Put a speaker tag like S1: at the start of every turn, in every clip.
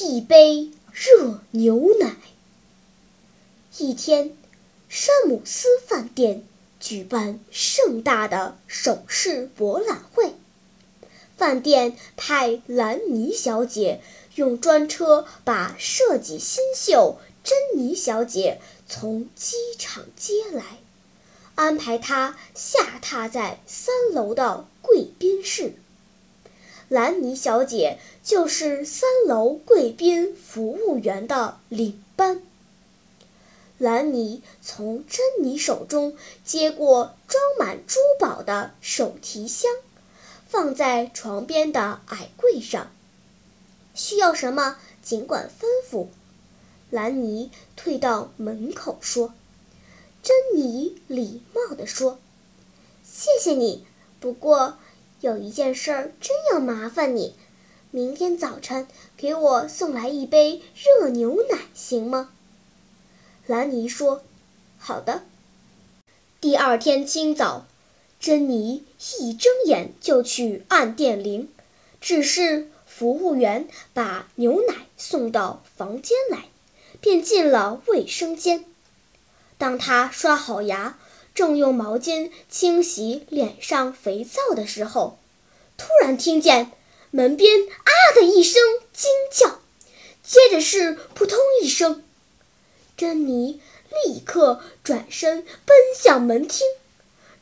S1: 一杯热牛奶。一天，山姆斯饭店举办盛大的首饰博览会，饭店派兰尼小姐用专车把设计新秀珍妮小姐从机场接来，安排她下榻在三楼的贵宾室。兰妮小姐就是三楼贵宾服务员的领班。兰妮从珍妮手中接过装满珠宝的手提箱，放在床边的矮柜上。需要什么尽管吩咐。兰妮退到门口说。珍妮礼貌地说：“谢谢你，不过。”有一件事儿真要麻烦你，明天早晨给我送来一杯热牛奶，行吗？兰尼说：“好的。”第二天清早，珍妮一睁眼就去按电铃，只是服务员把牛奶送到房间来，便进了卫生间。当他刷好牙。正用毛巾清洗脸上肥皂的时候，突然听见门边“啊”的一声惊叫，接着是扑通一声。珍妮立刻转身奔向门厅，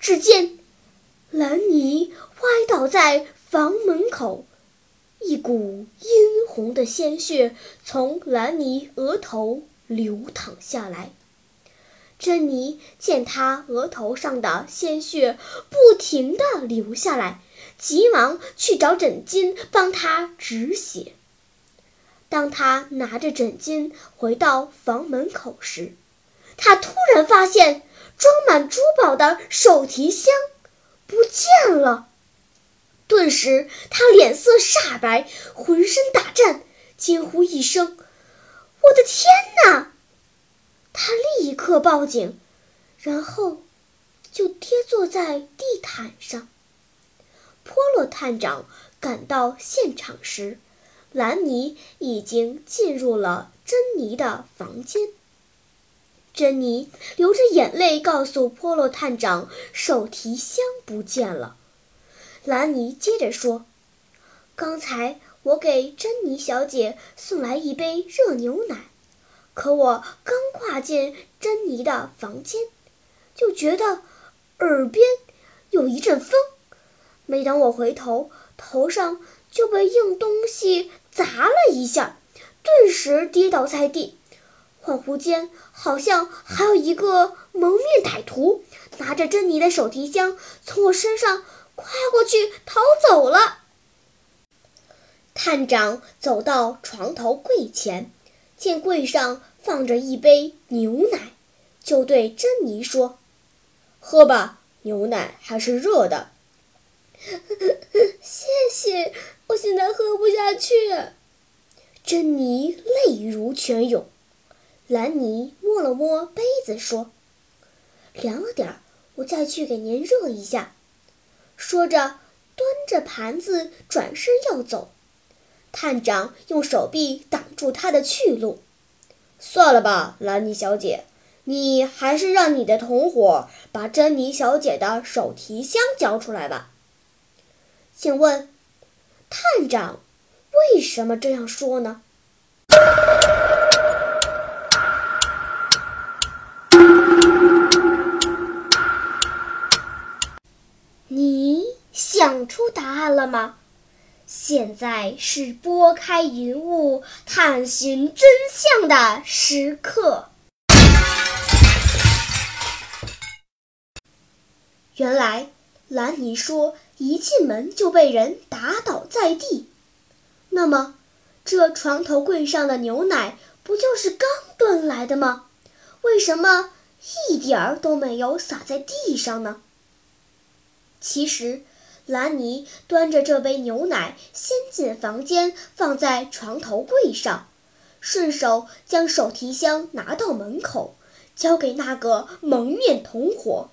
S1: 只见兰妮歪倒在房门口，一股殷红的鲜血从兰妮额头流淌下来。珍妮见他额头上的鲜血不停地流下来，急忙去找枕巾帮他止血。当他拿着枕巾回到房门口时，他突然发现装满珠宝的手提箱不见了。顿时，他脸色煞白，浑身打颤，惊呼一声：“我的天哪！”他立刻报警，然后就跌坐在地毯上。波洛探长赶到现场时，兰尼已经进入了珍妮的房间。珍妮流着眼泪告诉波洛探长：“手提箱不见了。”兰尼接着说：“刚才我给珍妮小姐送来一杯热牛奶。”可我刚跨进珍妮的房间，就觉得耳边有一阵风。没等我回头，头上就被硬东西砸了一下，顿时跌倒在地。恍惚间，好像还有一个蒙面歹徒拿着珍妮的手提箱从我身上跨过去逃走了。探长走到床头柜前。见柜上放着一杯牛奶，就对珍妮说：“喝吧，牛奶还是热的。”谢谢，我现在喝不下去。珍妮泪如泉涌。兰妮摸了摸杯子，说：“凉了点儿，我再去给您热一下。”说着，端着盘子转身要走。探长用手臂挡住他的去路。算了吧，兰妮小姐，你还是让你的同伙把珍妮小姐的手提箱交出来吧。请问，探长为什么这样说呢？你想出答案了吗？现在是拨开云雾探寻真相的时刻。原来，兰尼说一进门就被人打倒在地。那么，这床头柜上的牛奶不就是刚端来的吗？为什么一点儿都没有洒在地上呢？其实，兰尼端着这杯牛奶先进房间，放在床头柜上，顺手将手提箱拿到门口，交给那个蒙面同伙，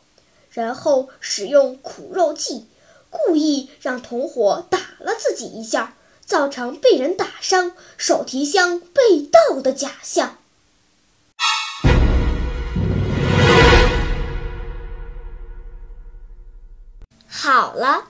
S1: 然后使用苦肉计，故意让同伙打了自己一下。造成被人打伤、手提箱被盗的假象。好了，